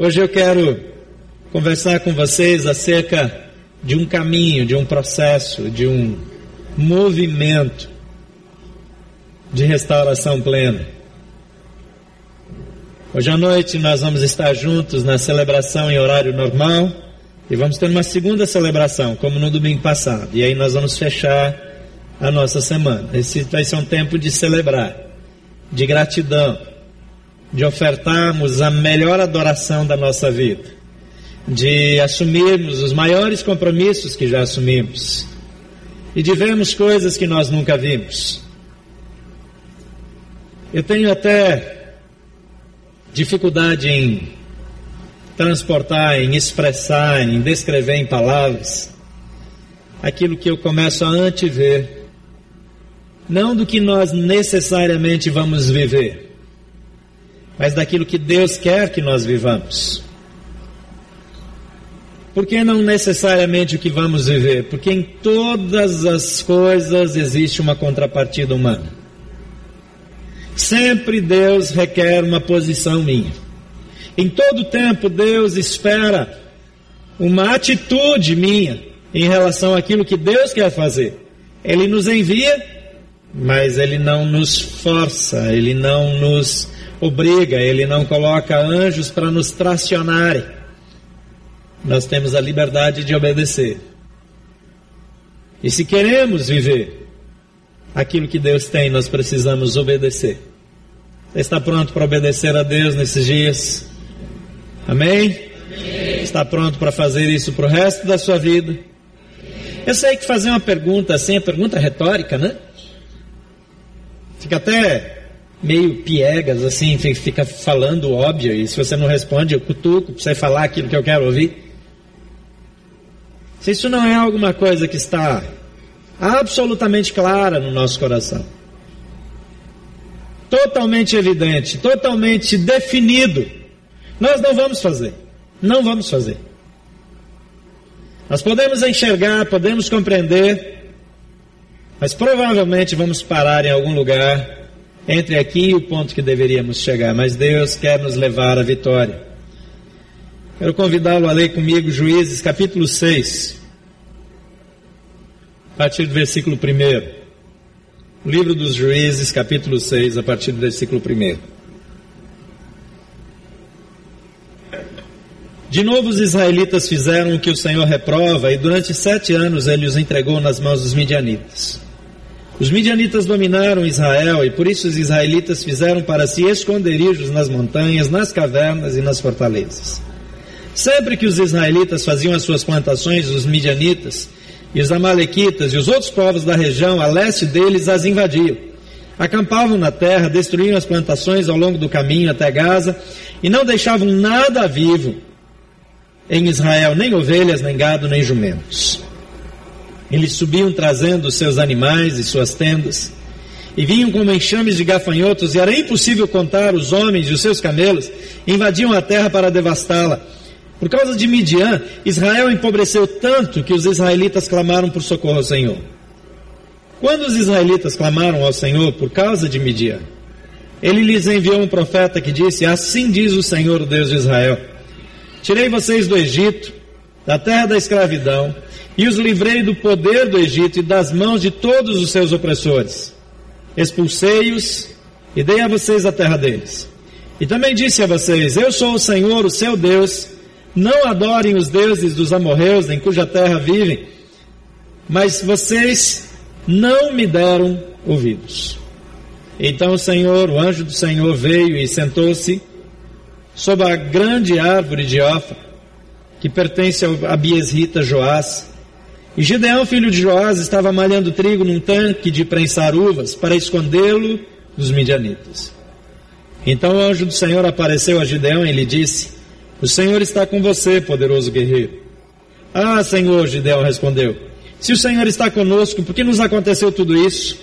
Hoje eu quero conversar com vocês acerca de um caminho, de um processo, de um movimento de restauração plena. Hoje à noite nós vamos estar juntos na celebração em horário normal e vamos ter uma segunda celebração, como no domingo passado. E aí nós vamos fechar a nossa semana. Esse vai ser um tempo de celebrar, de gratidão, de ofertarmos a melhor adoração da nossa vida, de assumirmos os maiores compromissos que já assumimos e de vermos coisas que nós nunca vimos. Eu tenho até dificuldade em transportar, em expressar, em descrever em palavras aquilo que eu começo a antever, não do que nós necessariamente vamos viver, mas daquilo que Deus quer que nós vivamos. Por que não necessariamente o que vamos viver? Porque em todas as coisas existe uma contrapartida humana. Sempre Deus requer uma posição minha. Em todo tempo Deus espera uma atitude minha em relação àquilo que Deus quer fazer. Ele nos envia, mas ele não nos força, ele não nos obriga, ele não coloca anjos para nos tracionarem. Nós temos a liberdade de obedecer. E se queremos viver aquilo que Deus tem, nós precisamos obedecer. Você está pronto para obedecer a Deus nesses dias? Amém? Amém. Está pronto para fazer isso para o resto da sua vida? Eu sei que fazer uma pergunta assim é pergunta retórica, né? Fica até meio piegas, assim, fica falando óbvio, e se você não responde, eu cutuco para você falar aquilo que eu quero ouvir. Se isso não é alguma coisa que está absolutamente clara no nosso coração, totalmente evidente, totalmente definido, nós não vamos fazer. Não vamos fazer. Nós podemos enxergar, podemos compreender, mas provavelmente vamos parar em algum lugar entre aqui e o ponto que deveríamos chegar. Mas Deus quer nos levar à vitória. Quero convidá-lo a ler comigo Juízes capítulo 6, a partir do versículo 1. O livro dos Juízes, capítulo 6, a partir do versículo 1. De novo os israelitas fizeram o que o Senhor reprova, e durante sete anos ele os entregou nas mãos dos midianitas. Os midianitas dominaram Israel, e por isso os israelitas fizeram para si esconderijos nas montanhas, nas cavernas e nas fortalezas. Sempre que os israelitas faziam as suas plantações, os midianitas e os amalequitas e os outros povos da região a leste deles as invadiam. Acampavam na terra, destruíam as plantações ao longo do caminho até Gaza e não deixavam nada vivo em Israel nem ovelhas, nem gado, nem jumentos. Eles subiam trazendo seus animais e suas tendas, e vinham como enxames de gafanhotos, e era impossível contar os homens e os seus camelos, invadiam a terra para devastá-la. Por causa de Midian, Israel empobreceu tanto que os israelitas clamaram por socorro ao Senhor. Quando os israelitas clamaram ao Senhor por causa de Midian, ele lhes enviou um profeta que disse: Assim diz o Senhor, Deus de Israel Tirei vocês do Egito, da terra da escravidão, e os livrei do poder do Egito e das mãos de todos os seus opressores. Expulsei-os e dei a vocês a terra deles. E também disse a vocês: Eu sou o Senhor, o seu Deus. Não adorem os deuses dos amorreus, em cuja terra vivem. Mas vocês não me deram ouvidos. Então o Senhor, o anjo do Senhor, veio e sentou-se sob a grande árvore de Ofa, que pertence a Biesrita Joás. E Gideão, filho de Joás, estava malhando trigo num tanque de prensar uvas para escondê-lo dos midianitas. Então o anjo do Senhor apareceu a Gideão e lhe disse: O Senhor está com você, poderoso guerreiro. Ah, Senhor, Gideão respondeu: Se o Senhor está conosco, por que nos aconteceu tudo isso?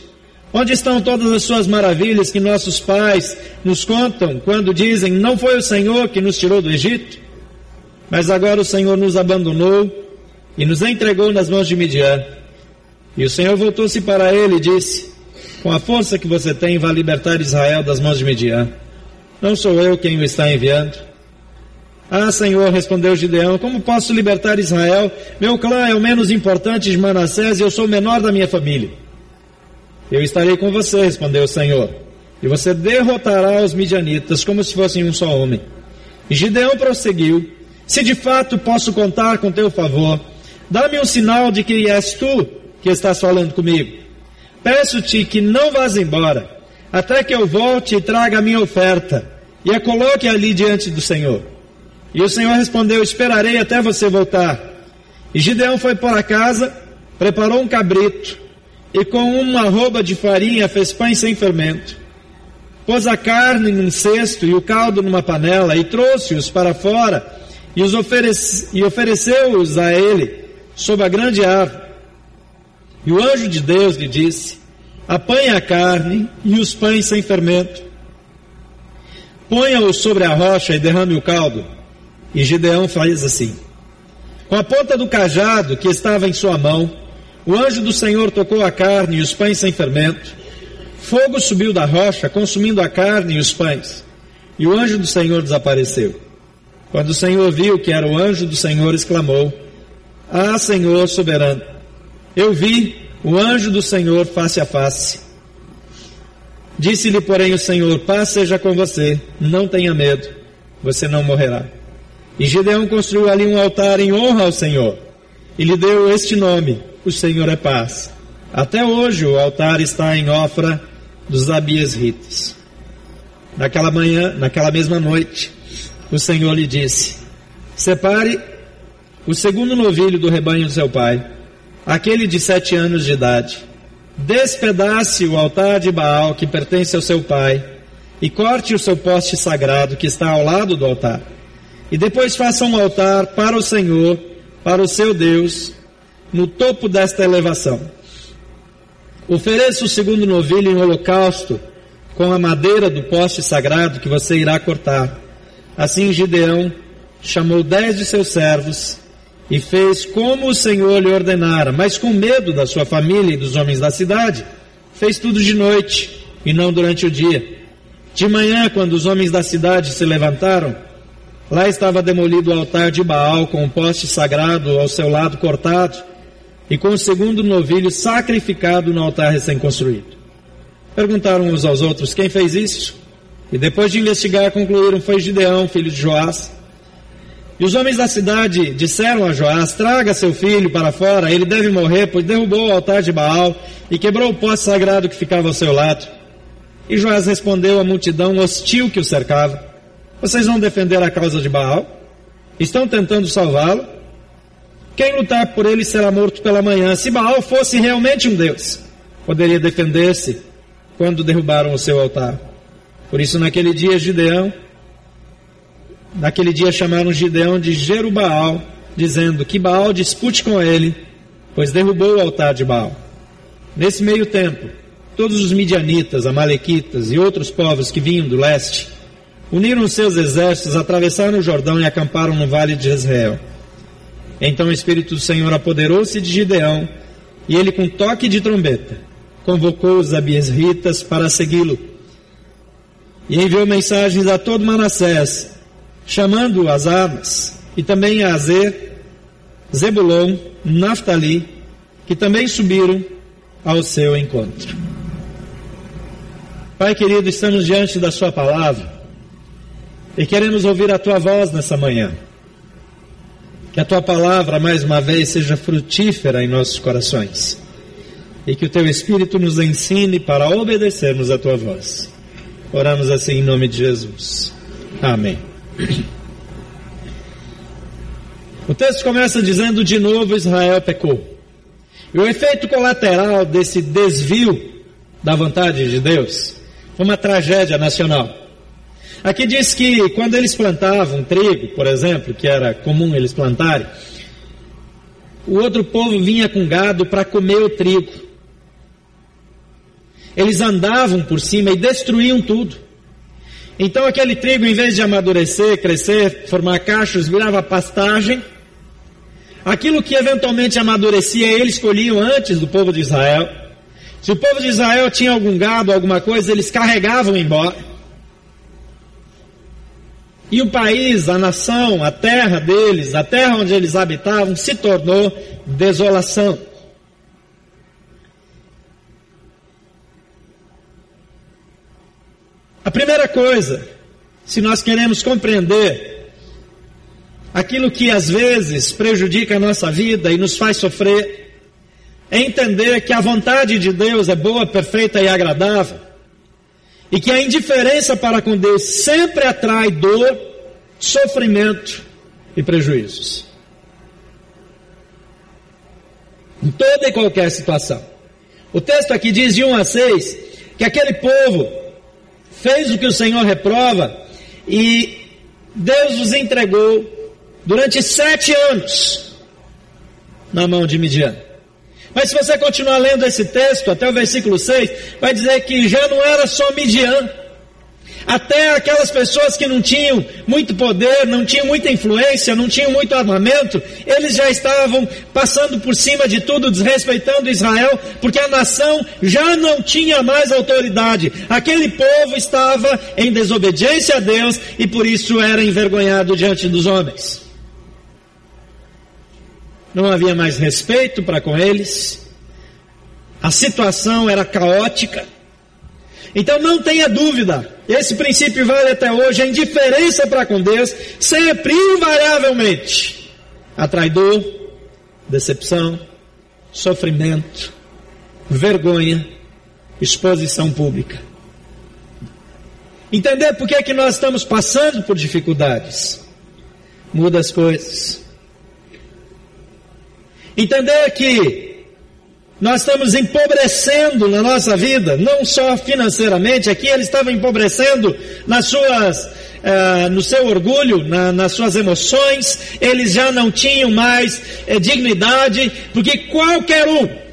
Onde estão todas as suas maravilhas que nossos pais nos contam quando dizem: Não foi o Senhor que nos tirou do Egito? Mas agora o Senhor nos abandonou e nos entregou nas mãos de Midian. E o Senhor voltou-se para ele e disse: Com a força que você tem, vá libertar Israel das mãos de Midian. Não sou eu quem o está enviando. Ah, Senhor, respondeu Gideão, como posso libertar Israel? Meu clã é o menos importante de Manassés e eu sou o menor da minha família. Eu estarei com você, respondeu o Senhor, e você derrotará os midianitas como se fossem um só homem. E Gideão prosseguiu: Se de fato posso contar com teu favor, dá-me um sinal de que és tu que estás falando comigo. Peço-te que não vás embora, até que eu volte e traga a minha oferta, e a coloque ali diante do Senhor. E o Senhor respondeu: Esperarei até você voltar. E Gideão foi para casa, preparou um cabrito, e com uma roupa de farinha fez pães sem fermento. Pôs a carne num cesto e o caldo numa panela, e trouxe-os para fora, e, os oferece, e ofereceu-os a ele, sob a grande árvore. E o anjo de Deus lhe disse: Apanha a carne e os pães sem fermento. Ponha-os sobre a rocha e derrame o caldo. E Gideão faz assim. Com a ponta do cajado que estava em sua mão, o anjo do Senhor tocou a carne e os pães sem fermento. Fogo subiu da rocha, consumindo a carne e os pães. E o anjo do Senhor desapareceu. Quando o Senhor viu que era o anjo do Senhor, exclamou: Ah, Senhor soberano, eu vi o anjo do Senhor face a face. Disse-lhe, porém, o Senhor: Paz seja com você, não tenha medo, você não morrerá. E Gideão construiu ali um altar em honra ao Senhor, e lhe deu este nome: O Senhor é paz. Até hoje o altar está em Ofra dos Abiesritas. Naquela manhã, naquela mesma noite, o Senhor lhe disse: Separe o segundo novilho do rebanho do seu pai, aquele de sete anos de idade. Despedace o altar de Baal que pertence ao seu pai, e corte o seu poste sagrado que está ao lado do altar e depois faça um altar para o Senhor, para o seu Deus, no topo desta elevação. Ofereça o segundo novilho em holocausto com a madeira do poste sagrado que você irá cortar. Assim Gideão chamou dez de seus servos e fez como o Senhor lhe ordenara, mas com medo da sua família e dos homens da cidade, fez tudo de noite e não durante o dia. De manhã, quando os homens da cidade se levantaram, Lá estava demolido o altar de Baal, com o um poste sagrado ao seu lado cortado, e com o segundo novilho sacrificado no altar recém-construído. Perguntaram uns aos outros quem fez isso, e depois de investigar concluíram foi Gideão, filho de Joás. E os homens da cidade disseram a Joás: Traga seu filho para fora, ele deve morrer, pois derrubou o altar de Baal e quebrou o poste sagrado que ficava ao seu lado. E Joás respondeu à multidão hostil que o cercava: vocês vão defender a causa de Baal? Estão tentando salvá-lo? Quem lutar por ele será morto pela manhã. Se Baal fosse realmente um Deus, poderia defender-se quando derrubaram o seu altar. Por isso, naquele dia, Gideão, naquele dia chamaram Gideão de Jerubaal, dizendo que Baal dispute com ele, pois derrubou o altar de Baal. Nesse meio tempo, todos os midianitas, amalequitas e outros povos que vinham do leste uniram seus exércitos, atravessaram o Jordão e acamparam no vale de Israel. Então o Espírito do Senhor apoderou-se de Gideão, e ele, com toque de trombeta, convocou os abiesritas para segui-lo. E enviou mensagens a todo Manassés, chamando as armas, e também a Azer, Zebulon, Naftali, que também subiram ao seu encontro. Pai querido, estamos diante da Sua palavra e queremos ouvir a tua voz nessa manhã. Que a tua palavra, mais uma vez, seja frutífera em nossos corações. E que o teu Espírito nos ensine para obedecermos a tua voz. Oramos assim em nome de Jesus. Amém. O texto começa dizendo: de novo Israel pecou. E o efeito colateral desse desvio da vontade de Deus foi uma tragédia nacional. Aqui diz que quando eles plantavam trigo, por exemplo, que era comum eles plantarem, o outro povo vinha com gado para comer o trigo. Eles andavam por cima e destruíam tudo. Então aquele trigo, em vez de amadurecer, crescer, formar cachos, virava pastagem. Aquilo que eventualmente amadurecia, eles colhiam antes do povo de Israel. Se o povo de Israel tinha algum gado, alguma coisa, eles carregavam embora. E o país, a nação, a terra deles, a terra onde eles habitavam, se tornou desolação. A primeira coisa, se nós queremos compreender aquilo que às vezes prejudica a nossa vida e nos faz sofrer, é entender que a vontade de Deus é boa, perfeita e agradável, e que a indiferença para com Deus sempre atrai dor, sofrimento e prejuízos. Em toda e qualquer situação. O texto aqui diz de 1 a 6 que aquele povo fez o que o Senhor reprova e Deus os entregou durante sete anos na mão de Midian. Mas se você continuar lendo esse texto até o versículo 6, vai dizer que já não era só Midian até aquelas pessoas que não tinham muito poder, não tinham muita influência, não tinham muito armamento, eles já estavam passando por cima de tudo, desrespeitando Israel, porque a nação já não tinha mais autoridade. Aquele povo estava em desobediência a Deus e por isso era envergonhado diante dos homens. Não havia mais respeito para com eles, a situação era caótica. Então não tenha dúvida, esse princípio vale até hoje, a indiferença para com Deus sempre, invariavelmente, atrai dor, decepção, sofrimento, vergonha, exposição pública. Entender por que, é que nós estamos passando por dificuldades muda as coisas. Entender que nós estamos empobrecendo na nossa vida, não só financeiramente, aqui ele estava empobrecendo nas suas, uh, no seu orgulho, na, nas suas emoções, eles já não tinham mais uh, dignidade, porque qualquer um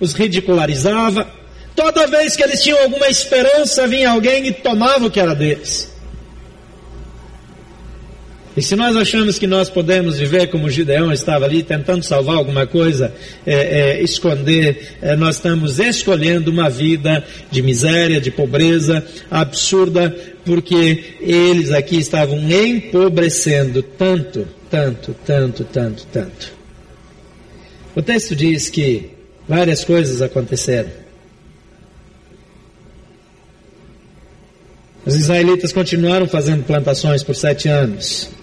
os ridicularizava, toda vez que eles tinham alguma esperança, vinha alguém e tomava o que era deles. E se nós achamos que nós podemos viver como Gideão estava ali, tentando salvar alguma coisa, é, é, esconder, é, nós estamos escolhendo uma vida de miséria, de pobreza absurda, porque eles aqui estavam empobrecendo tanto, tanto, tanto, tanto, tanto. O texto diz que várias coisas aconteceram. Os israelitas continuaram fazendo plantações por sete anos.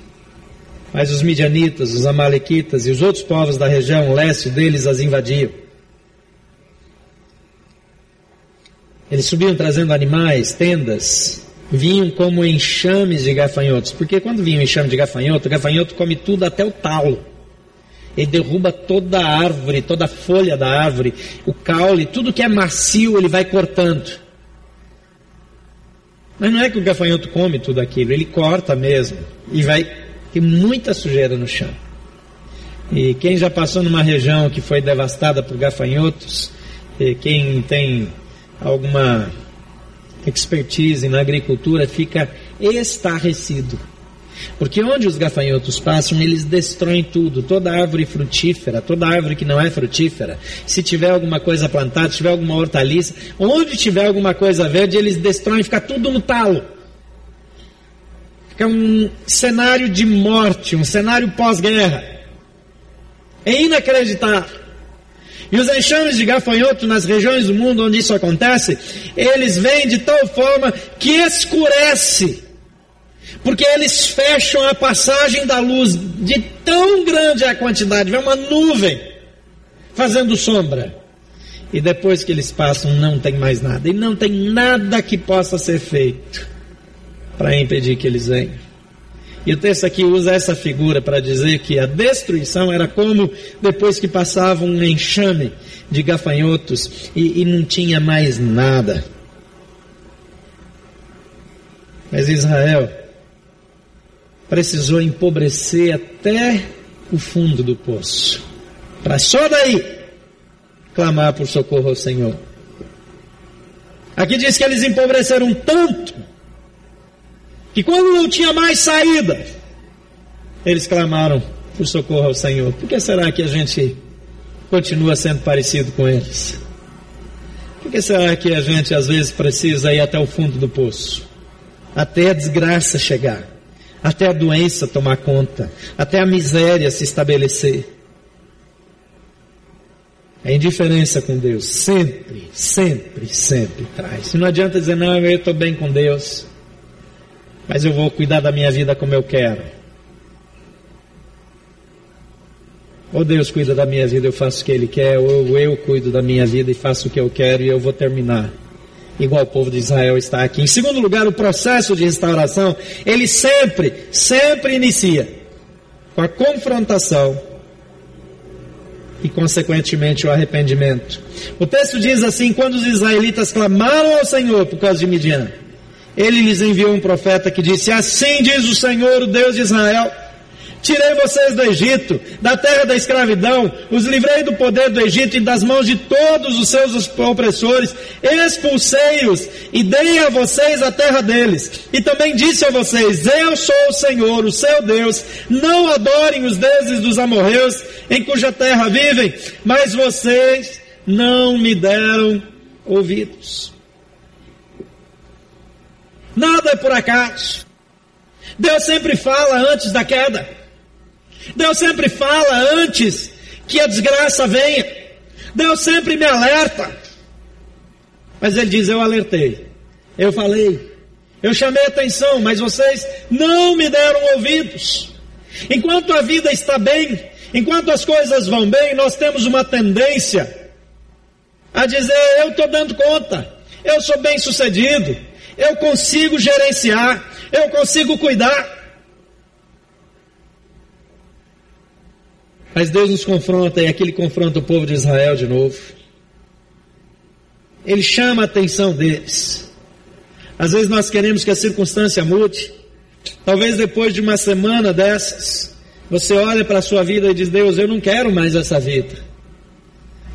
Mas os midianitas, os amalequitas e os outros povos da região leste deles as invadiam. Eles subiam trazendo animais, tendas, vinham como enxames de gafanhotos. Porque quando vinha um enxame de gafanhoto, o gafanhoto come tudo até o talo. Ele derruba toda a árvore, toda a folha da árvore, o caule, tudo que é macio ele vai cortando. Mas não é que o gafanhoto come tudo aquilo, ele corta mesmo e vai tem muita sujeira no chão. E quem já passou numa região que foi devastada por gafanhotos, quem tem alguma expertise na agricultura fica estarrecido. Porque onde os gafanhotos passam, eles destroem tudo, toda árvore frutífera, toda árvore que não é frutífera. Se tiver alguma coisa plantada, se tiver alguma hortaliça, onde tiver alguma coisa verde, eles destroem, fica tudo no talo é um cenário de morte, um cenário pós-guerra. É inacreditável. E os enxames de gafanhoto nas regiões do mundo onde isso acontece, eles vêm de tal forma que escurece. Porque eles fecham a passagem da luz de tão grande a quantidade, vem uma nuvem fazendo sombra. E depois que eles passam, não tem mais nada. E não tem nada que possa ser feito para impedir que eles venham. E o texto aqui usa essa figura para dizer que a destruição era como depois que passava um enxame de gafanhotos e, e não tinha mais nada. Mas Israel precisou empobrecer até o fundo do poço, para só daí clamar por socorro ao Senhor. Aqui diz que eles empobreceram tanto que quando não tinha mais saída, eles clamaram por socorro ao Senhor. Por que será que a gente continua sendo parecido com eles? Por que será que a gente às vezes precisa ir até o fundo do poço? até a desgraça chegar, até a doença tomar conta, até a miséria se estabelecer. A indiferença com Deus sempre, sempre, sempre traz. Não adianta dizer, não, eu estou bem com Deus, mas eu vou cuidar da minha vida como eu quero. Ou Deus cuida da minha vida, eu faço o que Ele quer, ou eu cuido da minha vida e faço o que eu quero e eu vou terminar. Igual o povo de Israel está aqui. Em segundo lugar, o processo de restauração, ele sempre, sempre inicia com a confrontação e, consequentemente, o arrependimento. O texto diz assim: quando os israelitas clamaram ao Senhor por causa de Midian, ele lhes enviou um profeta que disse: Assim diz o Senhor, o Deus de Israel Tirei vocês do Egito, da terra da escravidão, os livrei do poder do Egito e das mãos de todos os seus opressores, expulsei-os e dei a vocês a terra deles. E também disse a vocês: Eu sou o Senhor, o seu Deus. Não adorem os deuses dos amorreus, em cuja terra vivem, mas vocês não me deram ouvidos. Nada é por acaso. Deus sempre fala antes da queda. Deus sempre fala antes que a desgraça venha. Deus sempre me alerta. Mas Ele diz: Eu alertei, eu falei, eu chamei atenção, mas vocês não me deram ouvidos. Enquanto a vida está bem, enquanto as coisas vão bem, nós temos uma tendência a dizer: Eu estou dando conta, eu sou bem sucedido, eu consigo gerenciar, eu consigo cuidar. Mas Deus nos confronta e aqui ele confronta o povo de Israel de novo. Ele chama a atenção deles. Às vezes nós queremos que a circunstância mude. Talvez depois de uma semana dessas, você olha para a sua vida e diz: Deus, eu não quero mais essa vida.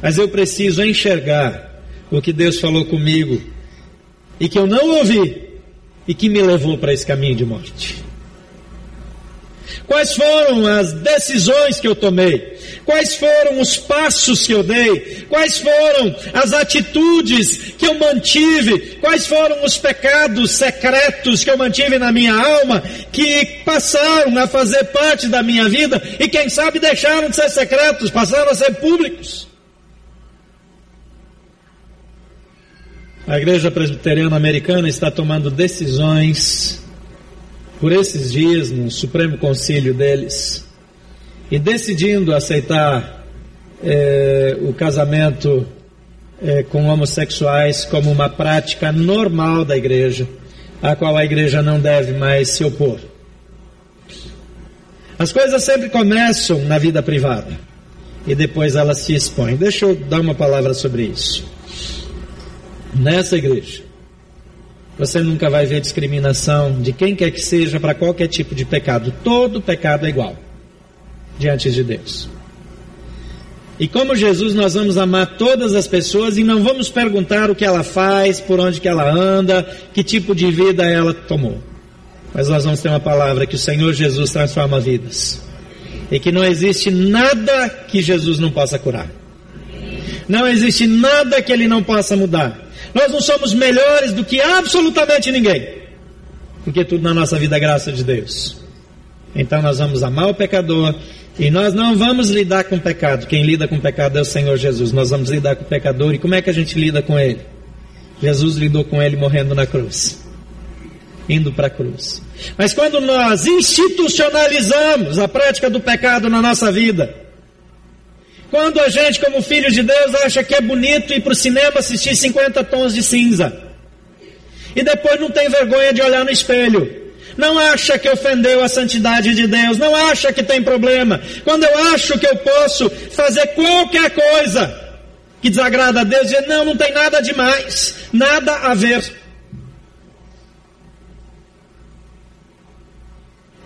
Mas eu preciso enxergar o que Deus falou comigo e que eu não ouvi e que me levou para esse caminho de morte. Quais foram as decisões que eu tomei? Quais foram os passos que eu dei? Quais foram as atitudes que eu mantive? Quais foram os pecados secretos que eu mantive na minha alma que passaram a fazer parte da minha vida e quem sabe deixaram de ser secretos, passaram a ser públicos? A Igreja Presbiteriana Americana está tomando decisões por esses dias no Supremo Concílio deles e decidindo aceitar é, o casamento é, com homossexuais como uma prática normal da igreja, a qual a igreja não deve mais se opor. As coisas sempre começam na vida privada e depois elas se expõem. Deixa eu dar uma palavra sobre isso. Nessa igreja, você nunca vai ver discriminação de quem quer que seja para qualquer tipo de pecado. Todo pecado é igual diante de Deus. E como Jesus, nós vamos amar todas as pessoas e não vamos perguntar o que ela faz, por onde que ela anda, que tipo de vida ela tomou. Mas nós vamos ter uma palavra que o Senhor Jesus transforma vidas. E que não existe nada que Jesus não possa curar. Não existe nada que ele não possa mudar. Nós não somos melhores do que absolutamente ninguém, porque tudo na nossa vida é graça de Deus. Então nós vamos amar o pecador e nós não vamos lidar com o pecado. Quem lida com o pecado é o Senhor Jesus. Nós vamos lidar com o pecador e como é que a gente lida com ele? Jesus lidou com ele morrendo na cruz, indo para a cruz. Mas quando nós institucionalizamos a prática do pecado na nossa vida, quando a gente, como filho de Deus, acha que é bonito ir para o cinema assistir 50 tons de cinza. E depois não tem vergonha de olhar no espelho. Não acha que ofendeu a santidade de Deus. Não acha que tem problema. Quando eu acho que eu posso fazer qualquer coisa que desagrada a Deus, dizer, não, não tem nada demais. Nada a ver.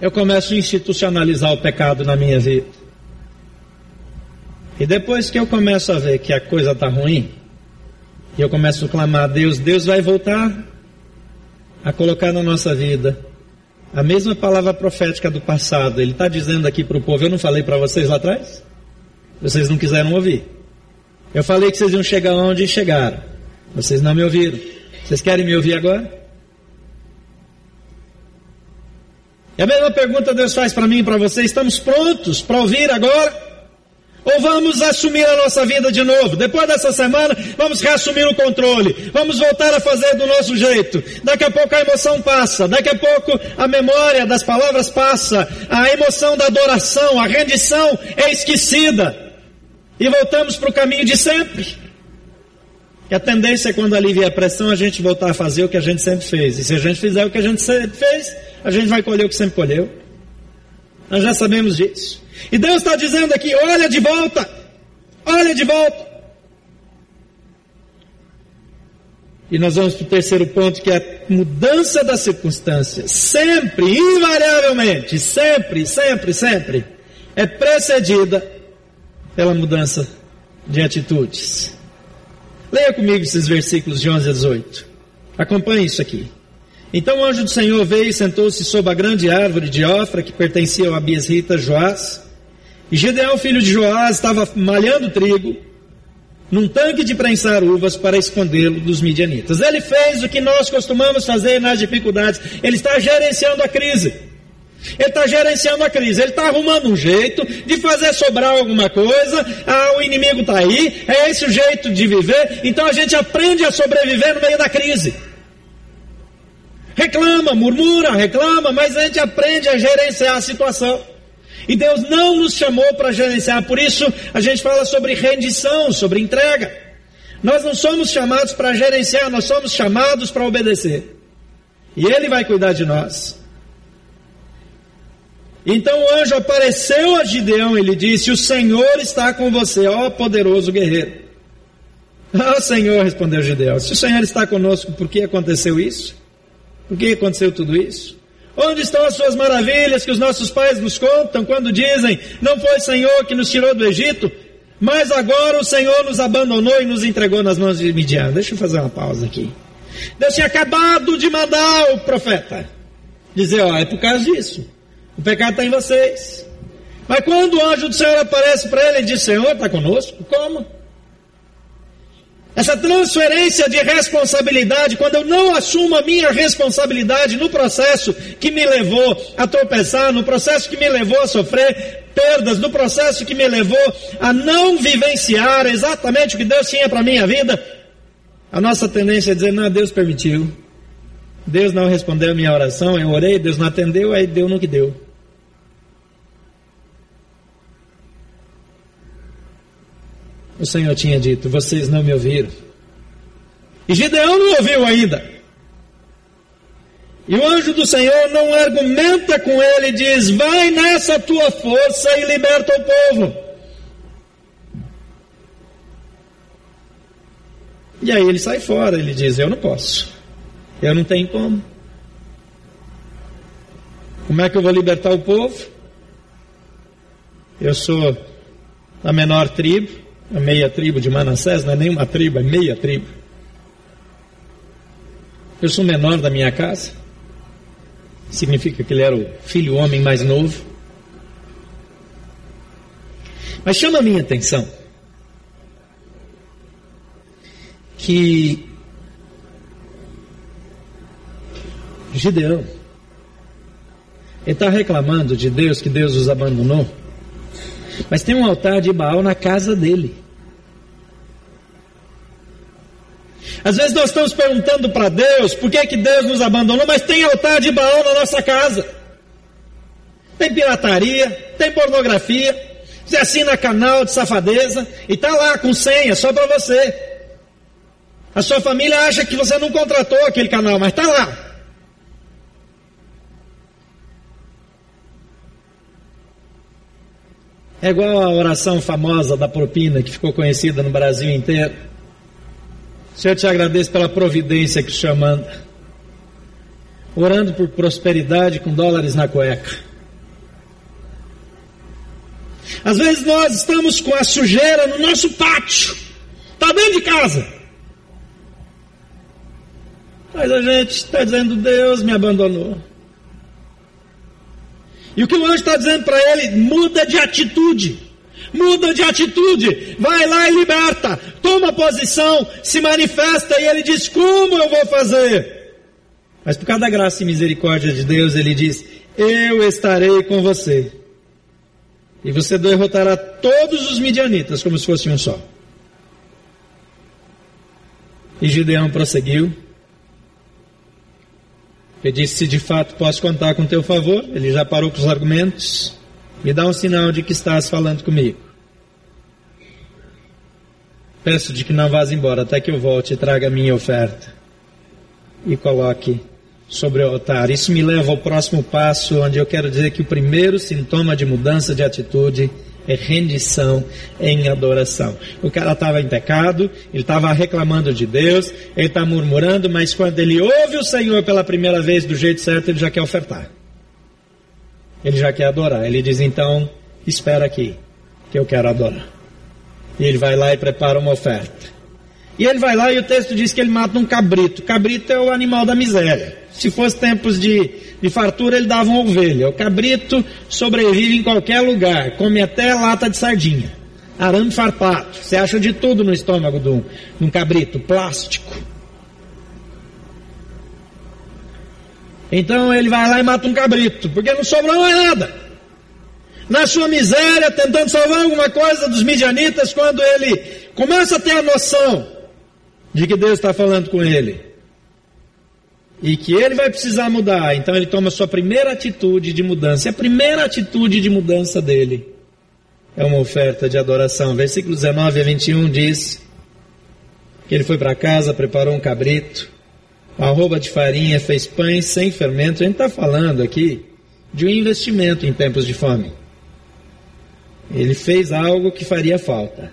Eu começo a institucionalizar o pecado na minha vida. E depois que eu começo a ver que a coisa está ruim, e eu começo a clamar a Deus, Deus vai voltar a colocar na nossa vida a mesma palavra profética do passado. Ele está dizendo aqui para o povo: Eu não falei para vocês lá atrás? Vocês não quiseram ouvir. Eu falei que vocês iam chegar onde chegaram. Vocês não me ouviram. Vocês querem me ouvir agora? E a mesma pergunta Deus faz para mim e para você: estamos prontos para ouvir agora? Ou vamos assumir a nossa vida de novo? Depois dessa semana, vamos reassumir o controle. Vamos voltar a fazer do nosso jeito. Daqui a pouco a emoção passa. Daqui a pouco a memória das palavras passa. A emoção da adoração, a rendição é esquecida. E voltamos para o caminho de sempre. E a tendência é quando alivia a pressão, a gente voltar a fazer o que a gente sempre fez. E se a gente fizer o que a gente sempre fez, a gente vai colher o que sempre colheu. Nós já sabemos disso. E Deus está dizendo aqui: olha de volta, olha de volta. E nós vamos para o terceiro ponto, que é a mudança das circunstâncias. Sempre, invariavelmente, sempre, sempre, sempre, é precedida pela mudança de atitudes. Leia comigo esses versículos de 11 a 18. Acompanhe isso aqui. Então o anjo do Senhor veio e sentou-se sob a grande árvore de Ofra, que pertencia ao Abiesrita Joás. E Gedeão, filho de Joás, estava malhando trigo num tanque de prensar uvas para escondê-lo dos midianitas. Ele fez o que nós costumamos fazer nas dificuldades. Ele está gerenciando a crise. Ele está gerenciando a crise, ele está arrumando um jeito de fazer sobrar alguma coisa, ah, o inimigo está aí, é esse o jeito de viver, então a gente aprende a sobreviver no meio da crise. Reclama, murmura, reclama, mas a gente aprende a gerenciar a situação. E Deus não nos chamou para gerenciar, por isso a gente fala sobre rendição, sobre entrega. Nós não somos chamados para gerenciar, nós somos chamados para obedecer. E Ele vai cuidar de nós. Então o anjo apareceu a Gideão e lhe disse: O Senhor está com você, ó poderoso guerreiro. Ah, Senhor, respondeu Gideão: Se o Senhor está conosco, por que aconteceu isso? Por que aconteceu tudo isso? Onde estão as suas maravilhas que os nossos pais nos contam quando dizem: Não foi o Senhor que nos tirou do Egito, mas agora o Senhor nos abandonou e nos entregou nas mãos de Midian? Deixa eu fazer uma pausa aqui. Deus tinha acabado de mandar o profeta dizer: Ó, é por causa disso. O pecado está em vocês. Mas quando o anjo do Senhor aparece para ele e diz: Senhor, está conosco? Como? Essa transferência de responsabilidade, quando eu não assumo a minha responsabilidade no processo que me levou a tropeçar, no processo que me levou a sofrer perdas, no processo que me levou a não vivenciar exatamente o que Deus tinha para minha vida, a nossa tendência é dizer: não, Deus permitiu. Deus não respondeu a minha oração, eu orei, Deus não atendeu, aí deu no que deu. O Senhor tinha dito: Vocês não me ouviram. E Gideão não ouviu ainda. E o anjo do Senhor não argumenta com ele diz: Vai nessa tua força e liberta o povo. E aí ele sai fora, ele diz: Eu não posso. Eu não tenho como. Como é que eu vou libertar o povo? Eu sou a menor tribo a meia tribo de Manassés, não é nenhuma tribo, é meia tribo. Eu sou menor da minha casa. Significa que ele era o filho homem mais novo. Mas chama a minha atenção que Gideão ele está reclamando de Deus que Deus os abandonou. Mas tem um altar de Baal na casa dele. Às vezes nós estamos perguntando para Deus por que, que Deus nos abandonou, mas tem altar de Baal na nossa casa. Tem pirataria, tem pornografia, você assina canal de safadeza e está lá com senha só para você. A sua família acha que você não contratou aquele canal, mas está lá. É igual a oração famosa da propina que ficou conhecida no Brasil inteiro. Senhor, eu te agradeço pela providência que o. Orando por prosperidade com dólares na cueca. Às vezes nós estamos com a sujeira no nosso pátio. Está dentro de casa. Mas a gente está dizendo, Deus me abandonou. E o que o anjo está dizendo para ele? Muda de atitude. Muda de atitude. Vai lá e liberta. Toma posição. Se manifesta. E ele diz: Como eu vou fazer? Mas por causa da graça e misericórdia de Deus, ele diz: eu estarei com você. E você derrotará todos os midianitas como se fosse um só. E Gideão prosseguiu. Ele disse: Se de fato posso contar com teu favor, ele já parou com os argumentos. Me dá um sinal de que estás falando comigo. Peço de que não vás embora até que eu volte e traga a minha oferta. E coloque sobre o altar. Isso me leva ao próximo passo, onde eu quero dizer que o primeiro sintoma de mudança de atitude é rendição em adoração. O cara estava em pecado, ele estava reclamando de Deus, ele está murmurando, mas quando ele ouve o Senhor pela primeira vez do jeito certo, ele já quer ofertar. Ele já quer adorar. Ele diz então: espera aqui, que eu quero adorar. E ele vai lá e prepara uma oferta. E ele vai lá e o texto diz que ele mata um cabrito. Cabrito é o animal da miséria. Se fosse tempos de, de fartura, ele dava uma ovelha. O cabrito sobrevive em qualquer lugar, come até lata de sardinha. Arame farpado. Você acha de tudo no estômago de um, cabrito. Plástico. Então ele vai lá e mata um cabrito, porque não sobrou mais nada. Na sua miséria, tentando salvar alguma coisa dos midianitas, quando ele começa a ter a noção de que Deus está falando com ele e que ele vai precisar mudar, então ele toma a sua primeira atitude de mudança. E a primeira atitude de mudança dele é uma oferta de adoração. Versículo 19 a 21 diz que ele foi para casa, preparou um cabrito, uma arroba de farinha, fez pães sem fermento. A gente está falando aqui de um investimento em tempos de fome. Ele fez algo que faria falta.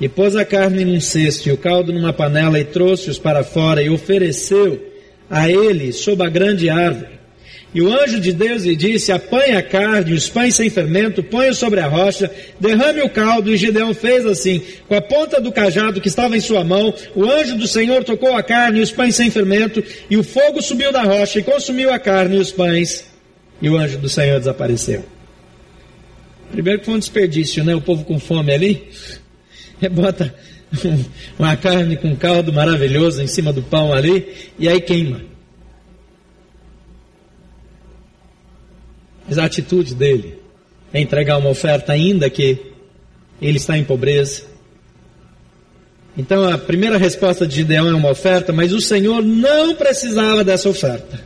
E pôs a carne num cesto e o caldo numa panela e trouxe-os para fora e ofereceu a ele sob a grande árvore. E o anjo de Deus lhe disse: Apanhe a carne, os pães sem fermento, ponha sobre a rocha, derrame o caldo. E Gideão fez assim, com a ponta do cajado que estava em sua mão. O anjo do Senhor tocou a carne e os pães sem fermento, e o fogo subiu da rocha e consumiu a carne e os pães. E o anjo do Senhor desapareceu. Primeiro que foi um desperdício, né? O povo com fome ali. Bota uma carne com caldo maravilhoso em cima do pão ali, e aí queima. Mas a atitude dele é entregar uma oferta, ainda que ele está em pobreza. Então a primeira resposta de Gideão é uma oferta, mas o Senhor não precisava dessa oferta.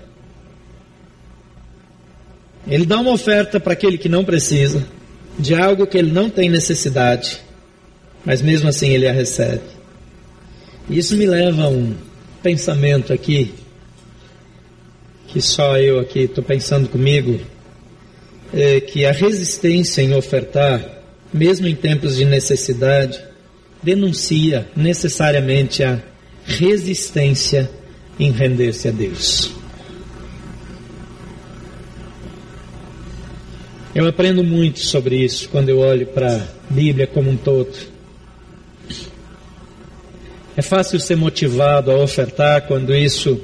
Ele dá uma oferta para aquele que não precisa, de algo que ele não tem necessidade mas mesmo assim ele a recebe. Isso me leva a um pensamento aqui, que só eu aqui estou pensando comigo, é que a resistência em ofertar, mesmo em tempos de necessidade, denuncia necessariamente a resistência em render-se a Deus. Eu aprendo muito sobre isso quando eu olho para a Bíblia como um todo. É fácil ser motivado a ofertar quando isso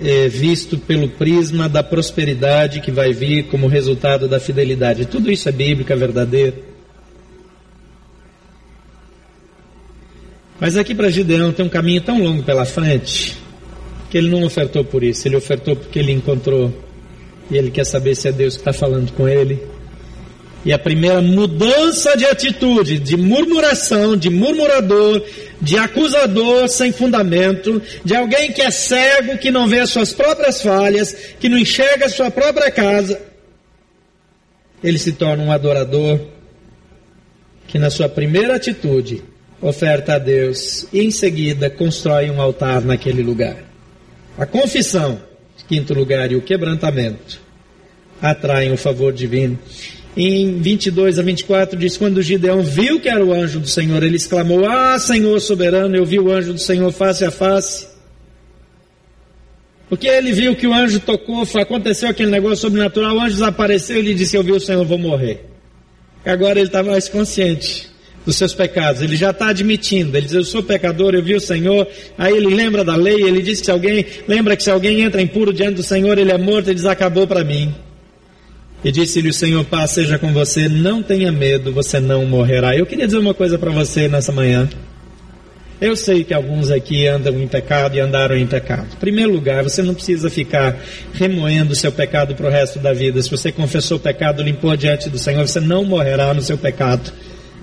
é visto pelo prisma da prosperidade que vai vir como resultado da fidelidade. Tudo isso é bíblica, é verdadeiro. Mas aqui para Gideão tem um caminho tão longo pela frente que ele não ofertou por isso, ele ofertou porque ele encontrou e ele quer saber se é Deus que está falando com ele. E a primeira mudança de atitude, de murmuração, de murmurador, de acusador sem fundamento, de alguém que é cego, que não vê as suas próprias falhas, que não enxerga a sua própria casa, ele se torna um adorador que na sua primeira atitude oferta a Deus e em seguida constrói um altar naquele lugar. A confissão, quinto lugar, e o quebrantamento atraem o favor divino. Em 22 a 24 diz: Quando Gideão viu que era o anjo do Senhor, ele exclamou: Ah, Senhor soberano, eu vi o anjo do Senhor face a face. Porque ele viu que o anjo tocou, aconteceu aquele negócio sobrenatural, o anjo desapareceu e ele disse: Eu vi o Senhor, vou morrer. Agora ele está mais consciente dos seus pecados, ele já está admitindo, ele diz: Eu sou pecador, eu vi o Senhor. Aí ele lembra da lei, ele diz que se alguém, lembra que se alguém entra impuro diante do Senhor, ele é morto, ele diz: Acabou para mim. E disse-lhe o Senhor, paz seja com você, não tenha medo, você não morrerá. Eu queria dizer uma coisa para você nessa manhã. Eu sei que alguns aqui andam em pecado e andaram em pecado. Em primeiro lugar, você não precisa ficar remoendo o seu pecado para o resto da vida. Se você confessou o pecado, limpou diante do Senhor, você não morrerá no seu pecado.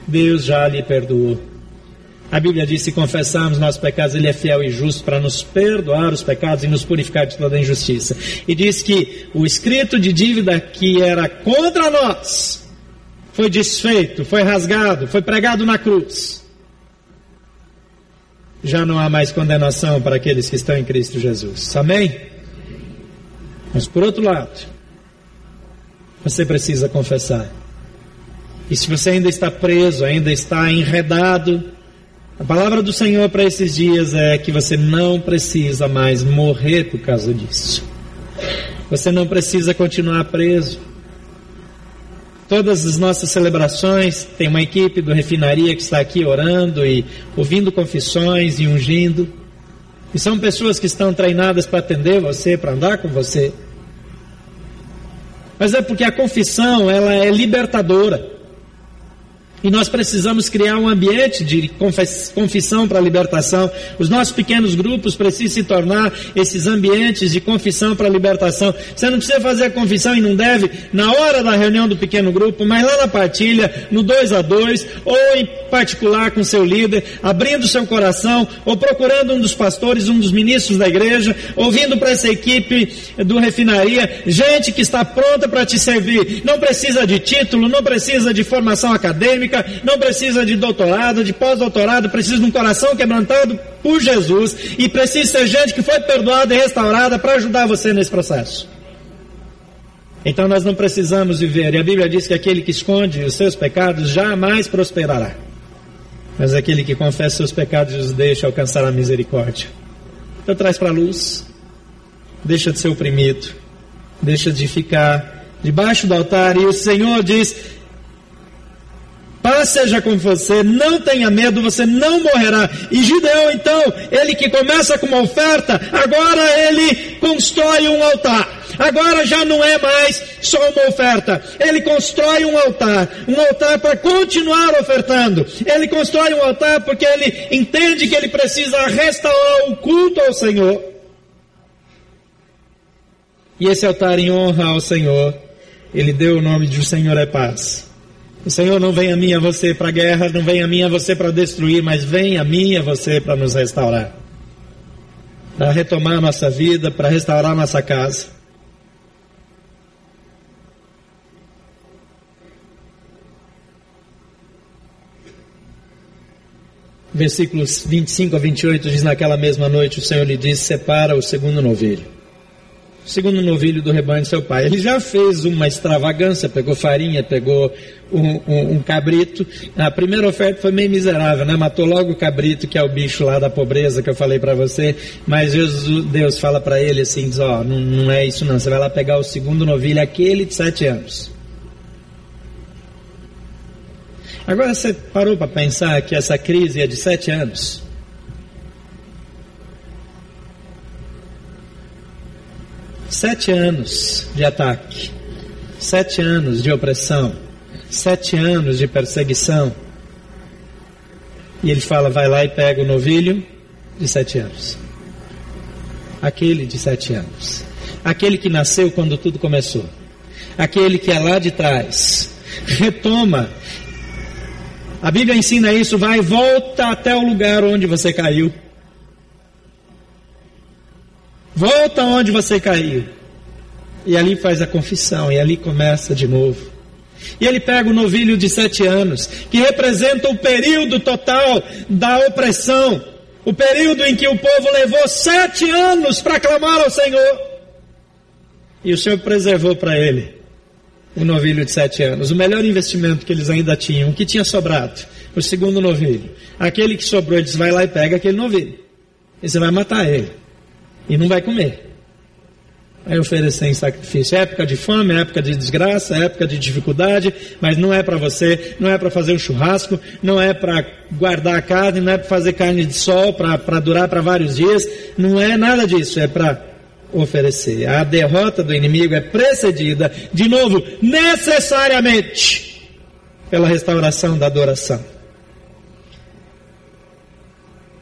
Deus já lhe perdoou. A Bíblia diz: se confessarmos nossos pecados, Ele é fiel e justo para nos perdoar os pecados e nos purificar de toda injustiça. E diz que o escrito de dívida que era contra nós foi desfeito, foi rasgado, foi pregado na cruz. Já não há mais condenação para aqueles que estão em Cristo Jesus. Amém? Mas por outro lado, você precisa confessar. E se você ainda está preso, ainda está enredado, a palavra do Senhor para esses dias é que você não precisa mais morrer por causa disso. Você não precisa continuar preso. Todas as nossas celebrações, tem uma equipe do Refinaria que está aqui orando e ouvindo confissões e ungindo. E são pessoas que estão treinadas para atender você, para andar com você. Mas é porque a confissão, ela é libertadora. E nós precisamos criar um ambiente de confissão para libertação. Os nossos pequenos grupos precisam se tornar esses ambientes de confissão para libertação. Você não precisa fazer a confissão e não deve na hora da reunião do pequeno grupo, mas lá na partilha, no dois a dois, ou em particular com seu líder, abrindo seu coração, ou procurando um dos pastores, um dos ministros da igreja, ouvindo para essa equipe do refinaria, gente que está pronta para te servir. Não precisa de título, não precisa de formação acadêmica não precisa de doutorado, de pós-doutorado, precisa de um coração quebrantado por Jesus e precisa ser gente que foi perdoada e restaurada para ajudar você nesse processo. Então nós não precisamos viver, e a Bíblia diz que aquele que esconde os seus pecados jamais prosperará. Mas aquele que confessa seus pecados os deixa alcançar a misericórdia. Então traz para a luz, deixa de ser oprimido, deixa de ficar debaixo do altar, e o Senhor diz: Paz seja com você, não tenha medo, você não morrerá. E Gideão, então, ele que começa com uma oferta, agora ele constrói um altar. Agora já não é mais só uma oferta. Ele constrói um altar, um altar para continuar ofertando. Ele constrói um altar porque ele entende que ele precisa restaurar o culto ao Senhor. E esse altar em honra ao Senhor, ele deu o nome de o Senhor é paz. O Senhor não vem a mim a você para a guerra, não vem a mim a você para destruir, mas vem a mim a você para nos restaurar. Para retomar nossa vida, para restaurar nossa casa. Versículos 25 a 28 diz: Naquela mesma noite o Senhor lhe disse: Separa o segundo novilho segundo novilho do rebanho de seu pai. Ele já fez uma extravagância, pegou farinha, pegou um, um, um, cabrito. A primeira oferta foi meio miserável, né? Matou logo o cabrito, que é o bicho lá da pobreza que eu falei para você. Mas Jesus, Deus fala para ele assim, diz, ó, oh, não, não é isso não. Você vai lá pegar o segundo novilho, aquele de sete anos. Agora você parou para pensar que essa crise é de sete anos? Sete anos de ataque, sete anos de opressão, sete anos de perseguição. E ele fala: vai lá e pega o novilho de sete anos. Aquele de sete anos. Aquele que nasceu quando tudo começou. Aquele que é lá de trás. Retoma. A Bíblia ensina isso, vai volta até o lugar onde você caiu. Volta onde você caiu. E ali faz a confissão, e ali começa de novo. E ele pega o novilho de sete anos, que representa o período total da opressão, o período em que o povo levou sete anos para clamar ao Senhor. E o Senhor preservou para ele o novilho de sete anos, o melhor investimento que eles ainda tinham, o que tinha sobrado, o segundo novilho. Aquele que sobrou, ele diz: vai lá e pega aquele novilho. E você vai matar ele e não vai comer. Vai oferecer em sacrifício. É época de fome, é época de desgraça, é época de dificuldade, mas não é para você, não é para fazer um churrasco, não é para guardar a carne, não é para fazer carne de sol para durar para vários dias, não é nada disso, é para oferecer. A derrota do inimigo é precedida, de novo, necessariamente, pela restauração da adoração.